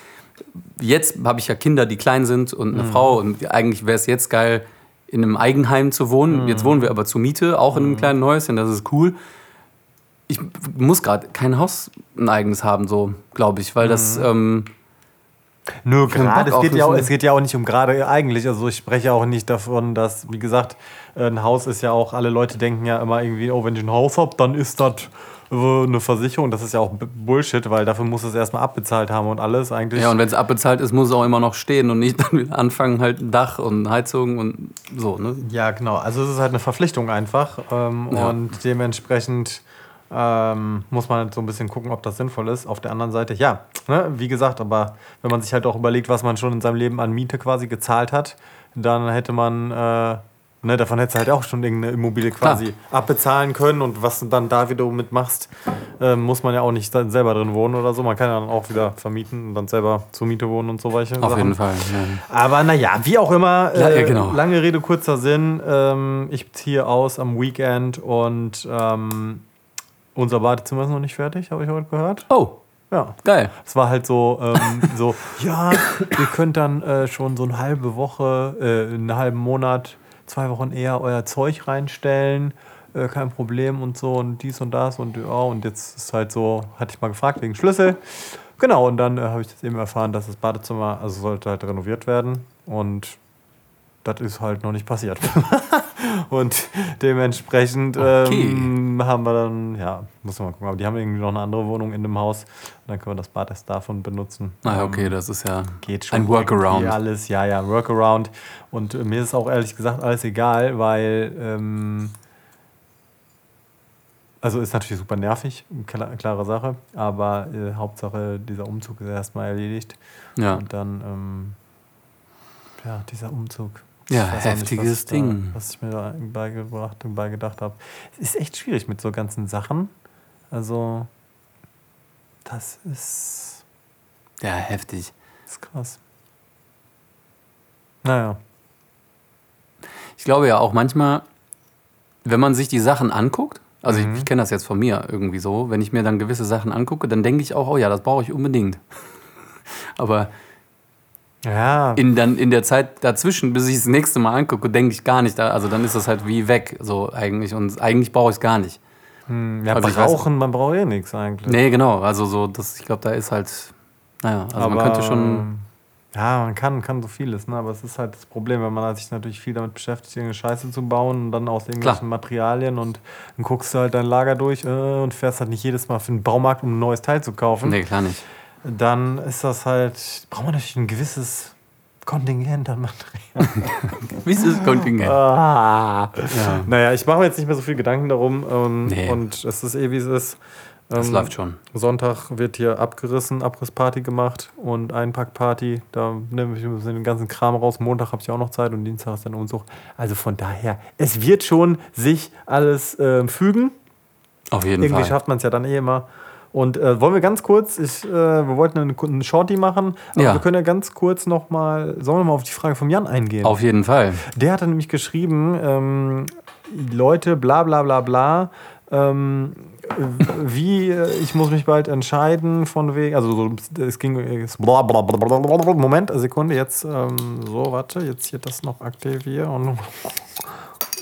jetzt habe ich ja Kinder, die klein sind und eine mhm. Frau und eigentlich wäre es jetzt geil, in einem Eigenheim zu wohnen. Mhm. Jetzt wohnen wir aber zur Miete, auch in einem mhm. kleinen Häuschen, das ist cool. ich muss gerade kein Haus ein eigenes haben, so, glaube ich, weil das. Mhm. Ähm, Nur Kein gerade, es geht, ja auch, es geht ja auch nicht um gerade eigentlich. Also ich spreche auch nicht davon, dass, wie gesagt, ein Haus ist ja auch, alle Leute denken ja immer irgendwie, oh, wenn ich ein Haus habe, dann ist das eine Versicherung. Das ist ja auch Bullshit, weil dafür muss es erstmal abbezahlt haben und alles eigentlich. ja, und wenn es abbezahlt ist, muss es auch immer noch stehen und nicht dann wieder anfangen, halt ein Dach und Heizung und so, ne? Ja, genau. Also es ist halt eine Verpflichtung einfach. Ähm, Ja. Und dementsprechend ähm, muss man halt so ein bisschen gucken, ob das sinnvoll ist. Auf der anderen Seite, ja, ne, wie gesagt, aber wenn man sich halt auch überlegt, was man schon in seinem Leben an Miete quasi gezahlt hat, dann hätte man, äh, ne, davon hättest du halt auch schon irgendeine Immobilie quasi abbezahlen können. Und was du dann da wieder mitmachst, äh, muss man ja auch nicht dann selber drin wohnen oder so. Man kann ja dann auch wieder vermieten und dann selber zur Miete wohnen und so welche Auf Sachen. jeden Fall. Ja. Aber naja, wie auch immer, Ja, äh, ja, genau. lange Rede, kurzer Sinn. Ähm, ich ziehe aus am Weekend und ähm, unser Badezimmer ist noch nicht fertig, habe ich heute gehört. Oh, Ja. geil. Es war halt so, ähm, so ja, ihr könnt dann äh, schon so eine halbe Woche, äh, einen halben Monat, zwei Wochen eher euer Zeug reinstellen. Äh, kein Problem und so und dies und das und ja, und jetzt ist halt so, hatte ich mal gefragt wegen Schlüssel. Genau, und dann äh, habe ich das eben erfahren, dass das Badezimmer, also sollte halt renoviert werden und das ist halt noch nicht passiert. und dementsprechend Okay. ähm, haben wir dann, ja, muss man mal gucken, aber die haben irgendwie noch eine andere Wohnung in dem Haus und dann können wir das Bad erst davon benutzen. Ja, Ähm, okay, das ist ja geht schon. ein Workaround. Alles, ja, ja, Workaround. Und äh, mir ist auch ehrlich gesagt alles egal, weil. Ähm, also ist natürlich super nervig, klar, klare Sache, aber äh, Hauptsache dieser Umzug ist erstmal erledigt. Ja. Und dann, ähm, ja, dieser Umzug. Ja, heftiges was ich da- Ding. was ich mir da beigebracht und beigedacht habe. Es ist echt schwierig mit so ganzen Sachen. Also, das ist, Ja, heftig. ist krass. Naja. Ich glaube ja auch manchmal, wenn man sich die Sachen anguckt, also Mhm. ich, ich kenne das jetzt von mir irgendwie so, wenn ich mir dann gewisse Sachen angucke, dann denke ich auch, oh ja, das brauche ich unbedingt. Aber Ja, in, dann, in der Zeit dazwischen, bis ich es das nächste Mal angucke, denke ich gar nicht. Da, also dann ist das halt wie weg, so eigentlich. Und eigentlich brauche ich es gar nicht. hm, ja also ich weiß- brauchen, man braucht eh nichts eigentlich. Nee, genau. Also so, das, ich glaube, da ist halt, naja, also man könnte schon. Ja, man kann, kann so vieles, ne? aber es ist halt das Problem, wenn man sich natürlich viel damit beschäftigt, irgendeine Scheiße zu bauen und dann aus irgendwelchen Materialien und dann guckst du halt dein Lager durch äh, und fährst halt nicht jedes Mal für den Baumarkt, um ein neues Teil zu kaufen. Nee, klar nicht. Dann ist das halt, braucht man natürlich ein gewisses Kontingent an Material. Das Kontingent? Ah. Ja. Naja, ich mache mir jetzt nicht mehr so viel Gedanken darum ähm, Nee. und es ist eh, wie es ist. Das Ähm, läuft schon. Sonntag wird hier abgerissen, Abrissparty gemacht und Einpackparty. Da nehme ich den ganzen Kram raus. Montag habe ich auch noch Zeit und Dienstag ist dann Umzug. Also von daher, es wird schon sich alles ähm, fügen. Auf jeden Irgendwie Fall. schafft man es ja dann eh immer. Und äh, wollen wir ganz kurz, ich, äh, wir wollten einen, einen Shorty machen, aber Ja. wir können ja ganz kurz nochmal, sollen wir mal auf die Frage von Jan eingehen? Auf jeden Fall. Der hat dann nämlich geschrieben, ähm, Leute, bla bla bla bla, ähm, wie, äh, ich muss mich bald entscheiden von wegen, also so, es ging, es bla bla bla bla bla bla, Moment, eine Sekunde, jetzt, ähm, so, warte, jetzt hier das noch aktivieren und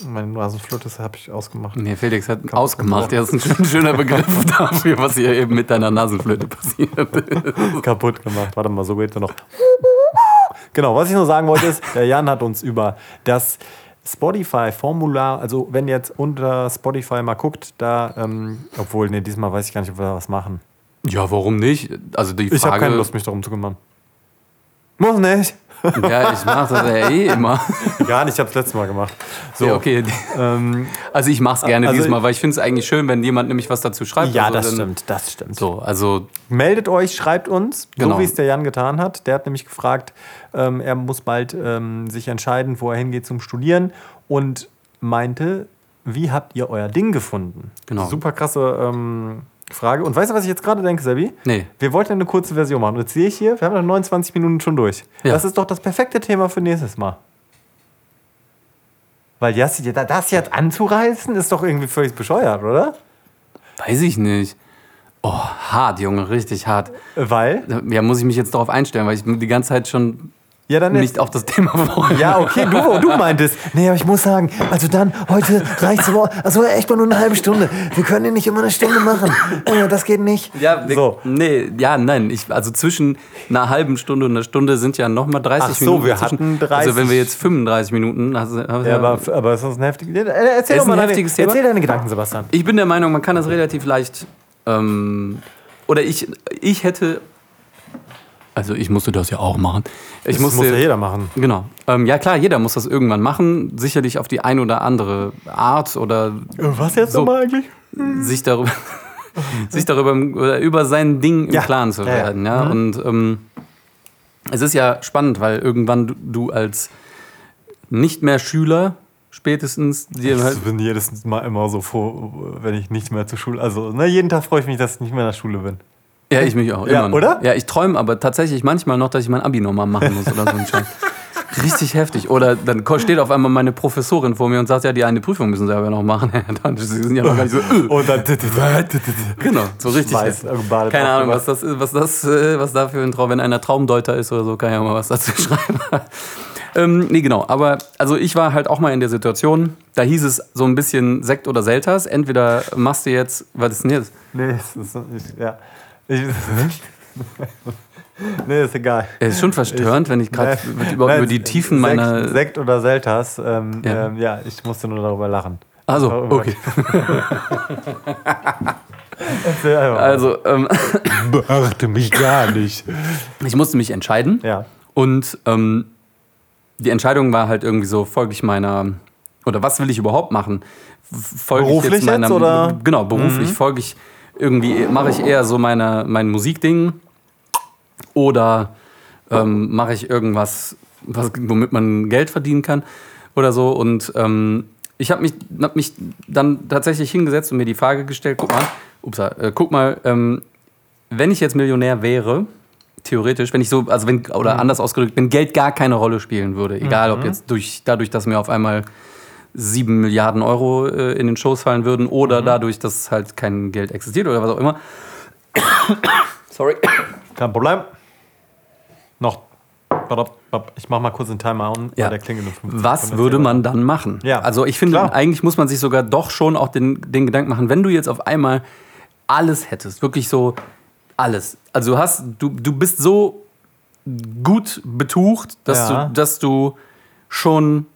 meine Nasenflöte habe ich ausgemacht. Nee, Felix hat ausgemacht. Ja, das ist ein schön- schöner Begriff dafür, was hier eben mit deiner Nasenflöte passiert. kaputt gemacht. Warte mal, so geht er noch. Genau, was ich nur sagen wollte ist, der Jan hat uns über das Spotify-Formular, also wenn ihr jetzt unter Spotify mal guckt, da, ähm, obwohl, nee, diesmal weiß ich gar nicht, ob wir da was machen. Ja, warum nicht? Also die Ich habe Frage. keine Lust, mich darum zu kümmern. Muss nicht. Ja, ich mache das ja eh immer. Gar nicht, ich habe es letztes Mal gemacht. So, Ja, okay. ähm, Also ich mache es gerne Also- diesmal, weil ich finde es eigentlich schön, wenn jemand nämlich was dazu schreibt. ja, also das stimmt, das stimmt. So, also Meldet euch, schreibt uns, Genau. so wie es der Jan getan hat. Der hat nämlich gefragt, ähm, er muss bald ähm, sich entscheiden, wo er hingeht zum Studieren und meinte, wie habt ihr euer Ding gefunden? Genau. Super krasse ähm, Frage. Und weißt du, was ich jetzt gerade denke, Sebi? Nee. Wir wollten eine kurze Version machen. Und jetzt sehe ich hier, wir haben noch 29 Minuten schon durch. Ja. Das ist doch das perfekte Thema für nächstes Mal. Weil das, das jetzt anzureißen, ist doch irgendwie völlig bescheuert, oder? weiß ich nicht. Oh, hart, Junge, richtig hart. Weil? Ja, muss ich mich jetzt darauf einstellen, weil ich die ganze Zeit schon ja, dann nicht auf das Thema freuen. Ja, okay, du, du meintest. Nee, aber ich muss sagen, also dann, heute reicht es also echt mal nur eine halbe Stunde. Wir können den nicht immer eine Stunde machen. Äh, das geht nicht. Ja, wir, so. nee, ja, nein. Ich, also zwischen einer halben Stunde und einer Stunde sind ja nochmal 30 Ach so, Minuten. wir hatten 30. Also wenn wir jetzt 35 Minuten... Also, ja, aber, aber ist das ein heftiges... Erzähl doch mal deine, erzähl deine Gedanken, Sebastian. Ich bin der Meinung, man kann das relativ leicht... Ähm, oder ich, ich hätte also ich musste das ja auch machen. Ich das musste, muss ja jeder machen. Genau. Ähm, ja klar, jeder muss das irgendwann machen. Sicherlich auf die eine oder andere Art oder. Was jetzt so, nochmal eigentlich? Sich darüber, sich darüber oder über sein Ding im ja. Klaren zu werden. Ja, ja. Mhm. Und ähm, es ist ja spannend, weil irgendwann du, du als nicht mehr Schüler spätestens dir ich halt bin jedes Mal immer so froh, wenn ich nicht mehr zur Schule. Also ne, jeden Tag freue ich mich, dass ich nicht mehr in der Schule bin. Ja, ich mich auch. Ja, oder? Ja, ich träume aber tatsächlich manchmal noch, dass ich mein Abi nochmal machen muss oder so ein Scheiß. Richtig heftig. Oder dann steht auf einmal meine Professorin vor mir und sagt, ja, die eine Prüfung müssen sie aber noch machen. dann sind ja noch gar nicht so. Äh. Und dann. genau, so richtig. Weiß, Keine Ahnung, was das ist, was das, äh, was da für ein Traum, wenn einer Traumdeuter ist oder so, kann ich auch mal was dazu schreiben. ähm, nee, genau. Aber also ich war halt auch mal in der Situation, da hieß es so ein bisschen Sekt oder Selters. Entweder machst du jetzt, was ist denn jetzt? Nee, das ist, ja. Nee, ist egal. Es ist schon verstörend, ich, wenn ich gerade über, über, die Tiefen Sekt, meiner. Sekt oder Selters, ähm, ja. Ähm, ja. ich musste nur darüber lachen. Also, okay. also, ähm, beachte mich gar nicht. Ich musste mich entscheiden. Ja. Und ähm, die Entscheidung war halt irgendwie so, folge ich meiner, oder was will ich überhaupt machen? Folge beruflich ich jetzt meiner, jetzt, oder? Genau, beruflich mhm. folge ich irgendwie mache ich eher so meine, mein Musikding oder ähm, mache ich irgendwas, was, womit man Geld verdienen kann oder so. Und ähm, ich habe mich, hab mich dann tatsächlich hingesetzt und mir die Frage gestellt, guck mal, ups, äh, guck mal, ähm, wenn ich jetzt Millionär wäre, theoretisch, wenn ich so, also wenn, oder mhm. anders ausgedrückt, wenn Geld gar keine Rolle spielen würde, egal mhm. ob jetzt durch, dadurch, dass mir auf einmal sieben Milliarden Euro äh, in den Shows fallen würden oder mhm. dadurch, dass halt kein Geld existiert oder was auch immer. Sorry. Kein Problem. Noch. Ich mach mal kurz den Timer an, ja. der klingelt Was würde man dann machen? Ja. Also ich finde, Klar. eigentlich muss man sich sogar doch schon auch den, den Gedanken machen, wenn du jetzt auf einmal alles hättest, wirklich so alles. Also du hast, du, du bist so gut betucht, dass ja. du, dass du schon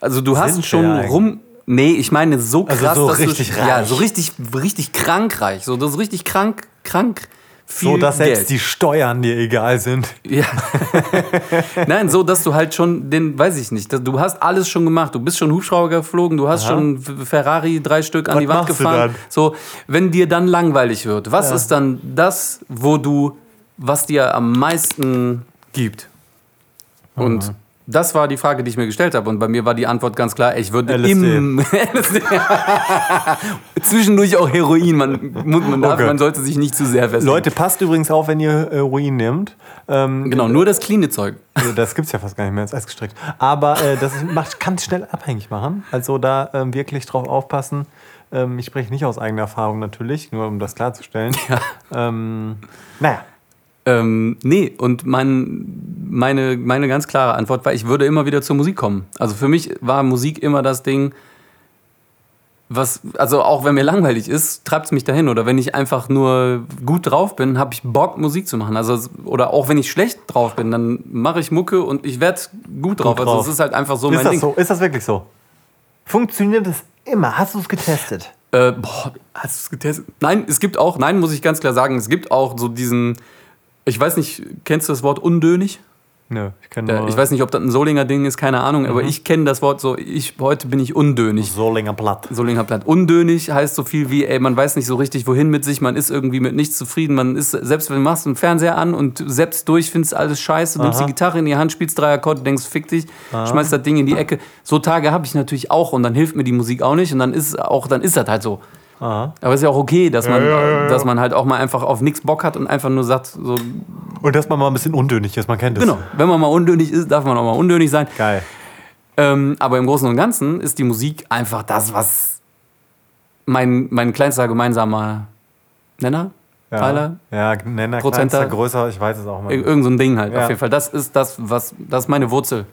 also du hast schon rum. Nee, ich meine so krass, also so dass richtig du, reich. ja, so richtig, richtig krankreich, so das ist richtig krank, krank. Viel so, dass Geld. selbst die Steuern dir egal sind. Ja. Nein, so, dass du halt schon den, weiß ich nicht, du hast alles schon gemacht. Du bist schon Hubschrauber geflogen, du hast Aha. schon Ferrari drei Stück an was die Wand gefahren. So, wenn dir dann langweilig wird, was ja. ist dann das, wo du, was dir am meisten gibt? Und. Das war die Frage, die ich mir gestellt habe. Und bei mir war die Antwort ganz klar, ich würde LSD. im zwischendurch auch Heroin. Man, man, darf, okay. man sollte sich nicht zu sehr festlegen. Leute, passt übrigens auf, wenn ihr Heroin nehmt. Ähm, genau, nur das cleane Zeug. Das gibt es ja fast gar nicht mehr ins Eis gestrickt. Aber äh, das macht, kann schnell abhängig machen. Also da ähm, wirklich drauf aufpassen. Ähm, ich spreche nicht aus eigener Erfahrung natürlich, nur um das klarzustellen. Ja. Ähm, naja. Ähm, nee, und mein, meine, meine ganz klare Antwort war, ich würde immer wieder zur Musik kommen. Also für mich war Musik immer das Ding, was, also auch wenn mir langweilig ist, treibt es mich dahin. Oder wenn ich einfach nur gut drauf bin, habe ich Bock, Musik zu machen. Also, oder auch wenn ich schlecht drauf bin, dann mache ich Mucke und ich werde gut drauf. Gut drauf. Also es ist halt einfach so ist mein das Ding. So? Ist das wirklich so? Funktioniert das immer? Hast du es getestet? Äh, boah, hast du es getestet? Nein, es gibt auch, nein, muss ich ganz klar sagen, es gibt auch so diesen ich weiß nicht, kennst du das Wort undönig? Nö, ich kenne Ich weiß nicht, ob das ein Solinger Ding ist, keine Ahnung, mhm. aber ich kenne das Wort so, ich, heute bin ich undönig. Solinger Platt. Solinger Platt. Undönig heißt so viel wie, ey, man weiß nicht so richtig, wohin mit sich, man ist irgendwie mit nichts zufrieden, man ist, selbst wenn du machst einen Fernseher an und selbst durch findest alles scheiße, Aha. nimmst die Gitarre in die Hand, spielst drei Akkorde, denkst, fick dich, Aha. schmeißt das Ding in die Ecke. So Tage habe ich natürlich auch und dann hilft mir die Musik auch nicht und dann ist auch, dann ist das halt so. Aha. Aber es ist ja auch okay, dass man, ja, ja, ja, dass man halt auch mal einfach auf nichts Bock hat und einfach nur sagt, so. Und dass man mal ein bisschen undönig ist, man kennt es. Genau, wenn man mal undönig ist, darf man auch mal undönig sein. Geil. Ähm, aber im Großen und Ganzen ist die Musik einfach das, was mein, mein kleinster gemeinsamer Nenner Ja. Teiler? Ja, Nenner, Prozenter? kleinster, größer, ich weiß es auch mal. Ir- Irgend so ein Ding halt. Ja. Auf jeden Fall. Das ist das, was, das ist meine Wurzel.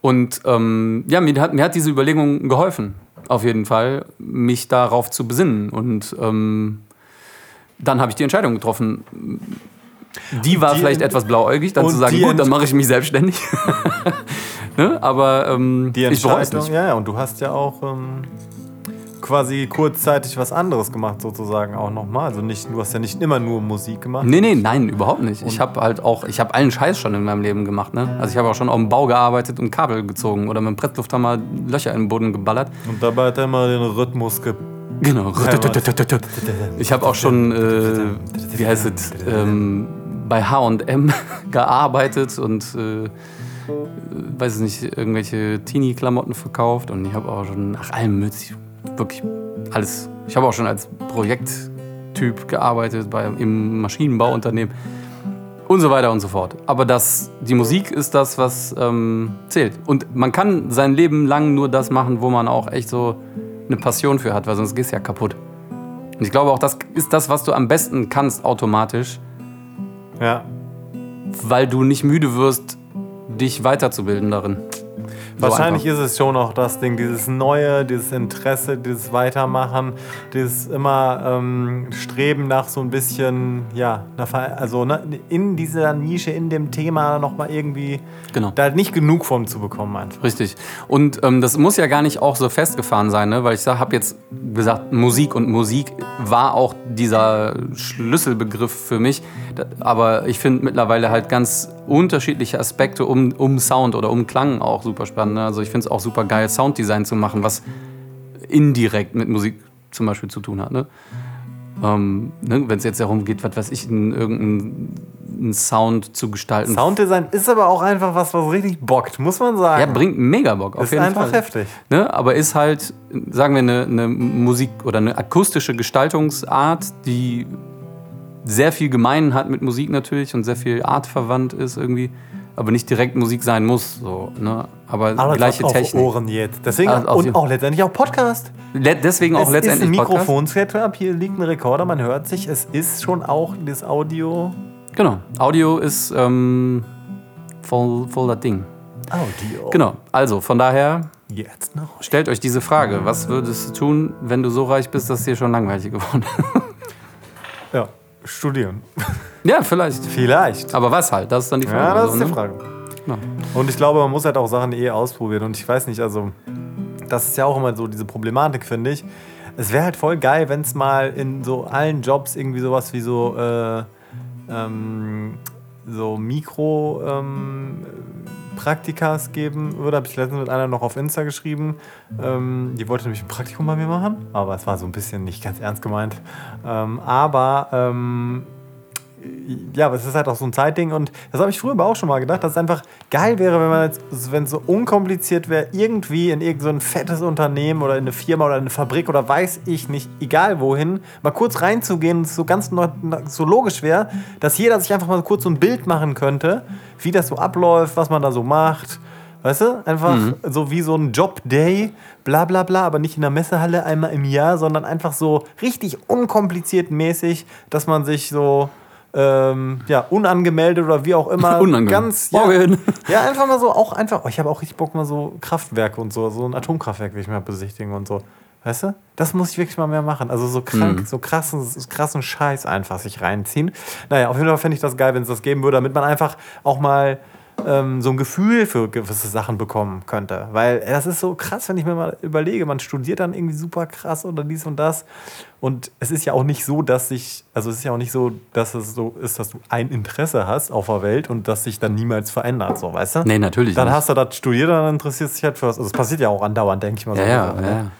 Und ähm, ja, mir hat, mir hat diese Überlegung geholfen, auf jeden Fall, mich darauf zu besinnen. Und ähm, dann habe ich die Entscheidung getroffen. Die war die- vielleicht etwas blauäugig, dann zu sagen, gut, dann mache ich mich selbstständig. ne? Aber ähm, Die ich bereue es Entscheidung, nicht. ja, ja, und du hast ja auch ähm, quasi kurzzeitig was anderes gemacht, sozusagen auch nochmal. Also nicht, du hast ja nicht immer nur Musik gemacht. Nee, nee, nein, überhaupt nicht. Ich habe halt auch, ich habe allen Scheiß schon in meinem Leben gemacht. Ne? Also ich habe auch schon auf dem Bau gearbeitet und Kabel gezogen oder mit dem Presslufthammer Löcher in den Boden geballert. Und dabei hat er immer den Rhythmus ge Genau. Ich habe auch schon, äh, wie heißt es, ähm, bei H&M gearbeitet und, äh, äh, weiß ich nicht, irgendwelche Teenie-Klamotten verkauft und ich habe auch schon nach allem mit, wirklich alles. Ich habe auch schon als Projekttyp gearbeitet bei, im Maschinenbauunternehmen und so weiter und so fort. Aber das, die Musik ist das, was ähm, zählt. Und man kann sein Leben lang nur das machen, wo man auch echt so eine Passion für hat, weil sonst gehst du ja kaputt. Und ich glaube auch, das ist das, was du am besten kannst automatisch, Ja. weil du nicht müde wirst, dich weiterzubilden darin. So Wahrscheinlich einfach. ist es schon auch das Ding, dieses Neue, dieses Interesse, dieses Weitermachen, dieses immer ähm, Streben nach so ein bisschen, ja, also ne, in dieser Nische, in dem Thema nochmal irgendwie Genau. da nicht genug von zu bekommen einfach. Richtig. Und ähm, das muss ja gar nicht auch so festgefahren sein, ne? weil ich habe jetzt gesagt, Musik und Musik war auch dieser Schlüsselbegriff für mich. Aber ich finde mittlerweile halt ganz unterschiedliche Aspekte um, um Sound oder um Klang auch super spannend. Ne? Also ich finde es auch super geil, Sounddesign zu machen, was indirekt mit Musik zum Beispiel zu tun hat. Ne? Ähm, ne? Wenn es jetzt darum geht, was weiß ich, in irgendeinen Sound zu gestalten. Sounddesign ist aber auch einfach was, was richtig bockt, muss man sagen. Ja, bringt mega Bock, auf ist jeden einfach Fall. heftig. Ne? Aber ist halt, sagen wir, eine, eine Musik oder eine akustische Gestaltungsart, die sehr viel gemein hat mit Musik natürlich und sehr viel artverwandt ist irgendwie, aber nicht direkt Musik sein muss. So, ne? Aber Aber gleiche auf Technik. Ohren jetzt. Deswegen, auf und auch letztendlich auch Podcast. Le deswegen auch es ist letztendlich ein Podcast. Mikrofon-Setup, hier liegt ein Rekorder, man hört sich. Es ist schon auch das Audio. Genau. Audio ist ähm, voll, voll das Ding. Audio. Genau. Also von daher Jetzt noch. stellt euch diese Frage: Was würdest du tun, wenn du so reich bist, dass dir schon langweilig geworden ist? Ja, studieren. ja, vielleicht. Vielleicht. Aber was halt? Das ist dann die Frage. Ja, das ist die ne? Frage. Ja. Und ich glaube, man muss halt auch Sachen eh ausprobieren. Und ich weiß nicht, also, das ist ja auch immer so diese Problematik, finde ich. Es wäre halt voll geil, wenn es mal in so allen Jobs irgendwie sowas wie so, äh, ähm, so Mikro, ähm, geben würde. Habe ich letztens mit einer noch auf Insta geschrieben. Ähm, die wollte nämlich ein Praktikum bei mir machen, aber es war so ein bisschen nicht ganz ernst gemeint. Ähm, aber ähm, ja, aber es ist halt auch so ein Zeitding und das habe ich früher aber auch schon mal gedacht, dass es einfach geil wäre, wenn man jetzt, wenn es so unkompliziert wäre, irgendwie in irgendein so fettes Unternehmen oder in eine Firma oder in eine Fabrik oder weiß ich nicht, egal wohin, mal kurz reinzugehen so ganz neu- so logisch wäre, dass jeder sich einfach mal kurz so ein Bild machen könnte, wie das so abläuft, was man da so macht. Weißt du? Einfach so wie so ein Job-Day, bla bla bla, aber nicht in der Messehalle einmal im Jahr, sondern einfach so richtig unkompliziert mäßig, dass man sich so ähm, ja, unangemeldet oder wie auch immer. Unangemeldet. Ganz, ja, Morgen. ja, einfach mal so, auch einfach, oh, ich habe auch richtig Bock mal so Kraftwerke und so, so ein Atomkraftwerk will ich mal besichtigen und so. Weißt du? Das muss ich wirklich mal mehr machen. Also so krank, so krassen, krassen Scheiß einfach sich reinziehen. Naja, auf jeden Fall fände ich das geil, wenn es das geben würde, damit man einfach auch mal ähm, so ein Gefühl für gewisse Sachen bekommen könnte. Weil das ist so krass, wenn ich mir mal überlege, man studiert dann irgendwie super krass oder dies und das. Und es ist ja auch nicht so, dass sich, also es ist ja auch nicht so, dass es so ist, dass du ein Interesse hast auf der Welt und das sich dann niemals verändert, so, weißt du? Nee, natürlich Dann nicht. hast du das studiert, dann interessierst dich halt für was. Also es passiert ja auch andauernd, denke ich mal. Ja, so. ja, ja.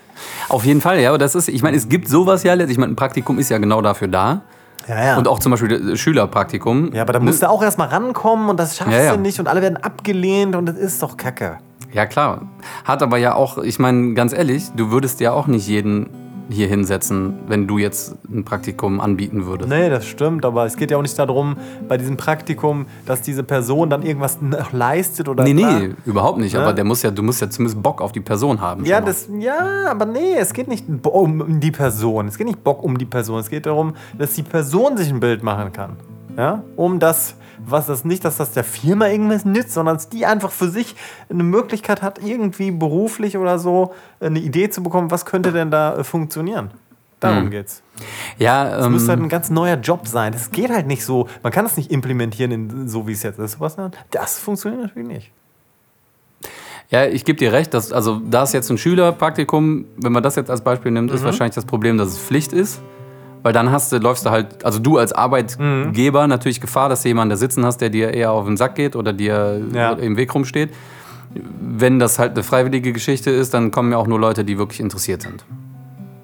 Auf jeden Fall, ja. Aber das ist, ich meine, es gibt sowas ja. Ich meine, ein Praktikum ist ja genau dafür da. Ja, ja. Und auch zum Beispiel Schülerpraktikum. ja, aber da musst du auch erstmal rankommen und das schaffst ja. du nicht und alle werden abgelehnt und das ist doch kacke. Ja, klar. Hat aber ja auch, ich meine, ganz ehrlich, du würdest ja auch nicht jeden hier hinsetzen, wenn du jetzt ein Praktikum anbieten würdest. Nee, das stimmt, aber es geht ja auch nicht darum, bei diesem Praktikum, dass diese Person dann irgendwas noch leistet oder. Nee, nee, überhaupt nicht. Ja? Aber der muss ja, du musst ja zumindest Bock auf die Person haben. Ja, das, ja, aber nee, es geht nicht um die Person. Es geht nicht Bock um die Person. Es geht darum, dass die Person sich ein Bild machen kann. Ja? Um das was das nicht, dass das der Firma irgendwas nützt, sondern dass die einfach für sich eine Möglichkeit hat, irgendwie beruflich oder so eine Idee zu bekommen, was könnte denn da äh, funktionieren. Darum mhm. geht's. Ja, es ähm, müsste halt ein ganz neuer Job sein. Das geht halt nicht so. Man kann das nicht implementieren, in, so wie es jetzt ist. Was, das funktioniert natürlich nicht. Ja, ich gebe dir recht, dass, also da ist jetzt ein Schülerpraktikum, wenn man das jetzt als Beispiel nimmt, mhm. ist wahrscheinlich das Problem, dass es Pflicht ist. Weil dann hast du, läufst du halt, also du als Arbeitgeber mhm. natürlich Gefahr, dass du jemanden da sitzen hast, der dir eher auf den Sack geht oder dir ja. im Weg rumsteht. Wenn das halt eine freiwillige Geschichte ist, dann kommen ja auch nur Leute, die wirklich interessiert sind.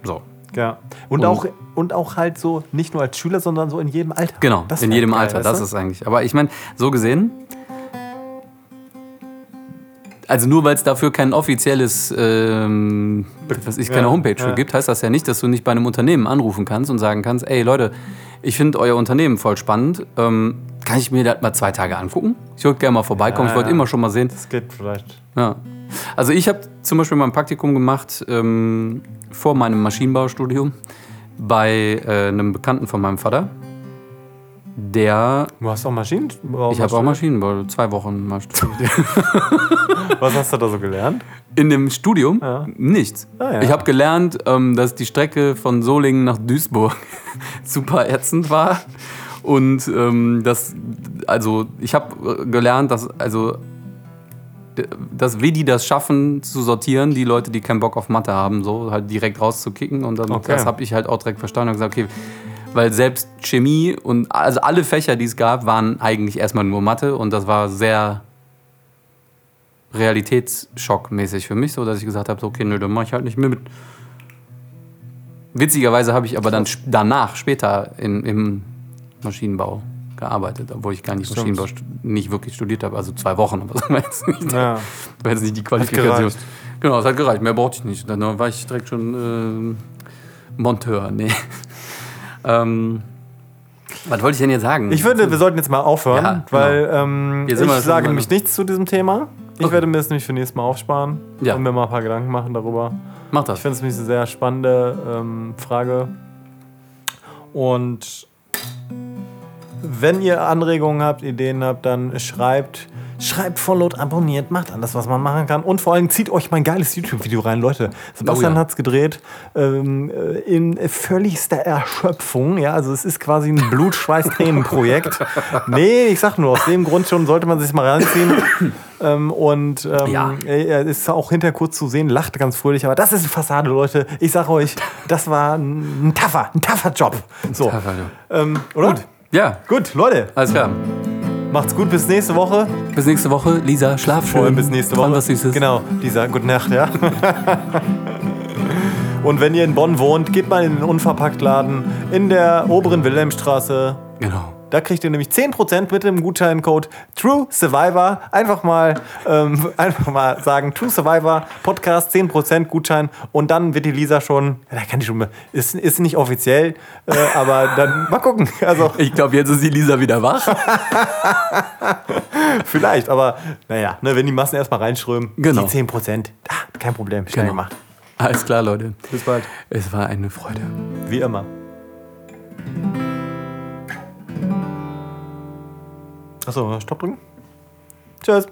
So. Ja. Und, und, auch, und auch halt so, nicht nur als Schüler, sondern so in jedem Alter. Genau, das in jedem geil, Alter, das ist eigentlich. Aber ich meine, so gesehen, also nur weil es dafür kein offizielles, ähm, was ich, keine ja, Homepage ja. gibt, heißt das ja nicht, dass du nicht bei einem Unternehmen anrufen kannst und sagen kannst, ey Leute, ich finde euer Unternehmen voll spannend. Ähm, kann ich mir das mal zwei Tage angucken? Ich würde gerne mal vorbeikommen. Ja, ich wollte immer schon mal sehen. Das geht vielleicht. Ja. Also ich habe zum Beispiel mal ein Praktikum gemacht ähm, vor meinem Maschinenbaustudium bei äh, einem Bekannten von meinem Vater der. Du hast auch Maschinenbau? Ich habe auch Maschinenbau, zwei Wochen mal studiert. Was hast du da so gelernt? In dem Studium? Ja. Nichts. Ah, ja. Ich habe gelernt, ähm, dass die Strecke von Solingen nach Duisburg super ätzend war. Und ähm, das, also ich habe gelernt, dass, also, dass wie die das schaffen zu sortieren, die Leute, die keinen Bock auf Mathe haben, so halt direkt rauszukicken. Und dann, okay. das habe ich halt auch direkt verstanden und gesagt, okay, weil selbst Chemie und also alle Fächer, die es gab, waren eigentlich erstmal nur Mathe und das war sehr realitätsschockmäßig für mich, so dass ich gesagt habe, okay, nö, dann mache ich halt nicht mehr mit. Witzigerweise habe ich aber dann danach, später in, im Maschinenbau gearbeitet, obwohl ich gar nicht Stimmt. Maschinenbau nicht wirklich studiert habe, also zwei Wochen, aber das war jetzt nicht, ja. war jetzt nicht die Qualifikation. Genau, es hat gereicht, mehr brauchte ich nicht. Dann war ich direkt schon äh, Monteur, nee. Ähm, was wollte ich denn jetzt sagen? Ich würde, wir sollten jetzt mal aufhören, ja, genau. weil ähm, ich sage nämlich nichts zu diesem Thema. Ich okay. werde mir das nämlich für nächstes Mal aufsparen ja. und mir mal ein paar Gedanken machen darüber. Mach das. Ich finde es nämlich eine sehr spannende ähm, Frage. Und wenn ihr Anregungen habt, Ideen habt, dann schreibt Schreibt, followt, abonniert, macht alles, was man machen kann. Und vor allem zieht euch mein geiles YouTube-Video rein, Leute. Sebastian oh ja. hat es gedreht ähm, äh, in völligster Erschöpfung. Ja, also es ist quasi ein Blut-Schweiß-Tränen-Projekt. nee, ich sag nur, aus dem Grund schon sollte man sich mal reinziehen. ähm, und ähm, ja. er ist auch hinterher kurz zu sehen, lacht ganz fröhlich. Aber das ist eine Fassade, Leute. Ich sag euch, das war ein, tougher, ein tougher Job. So. Ja. ähm, oder? Gut. Ja. Gut, Leute. Alles klar. Macht's gut, bis nächste Woche. Bis nächste Woche. Lisa, schlaf schön. Und bis nächste Woche. was Süßes. Genau, Lisa, gute Nacht, ja. Und wenn ihr in Bonn wohnt, geht mal in den Unverpacktladen in der oberen Wilhelmstraße. Genau. Da kriegt ihr nämlich 10% mit dem Gutscheincode True Survivor. Einfach mal, ähm, einfach mal sagen, True Survivor, Podcast, 10% Gutschein. Und dann wird die Lisa schon, da kann die schon, ist, ist nicht offiziell, äh, aber dann mal gucken. Also, ich glaube, jetzt ist die Lisa wieder wach. Vielleicht, aber naja, ne, wenn die Massen erstmal reinströmen, genau. die 10%, ah, kein Problem, schnell genau. gemacht. Alles klar, Leute. Bis bald. Es war eine Freude. Wie immer. Achso, Stopp drücken. Tschüss.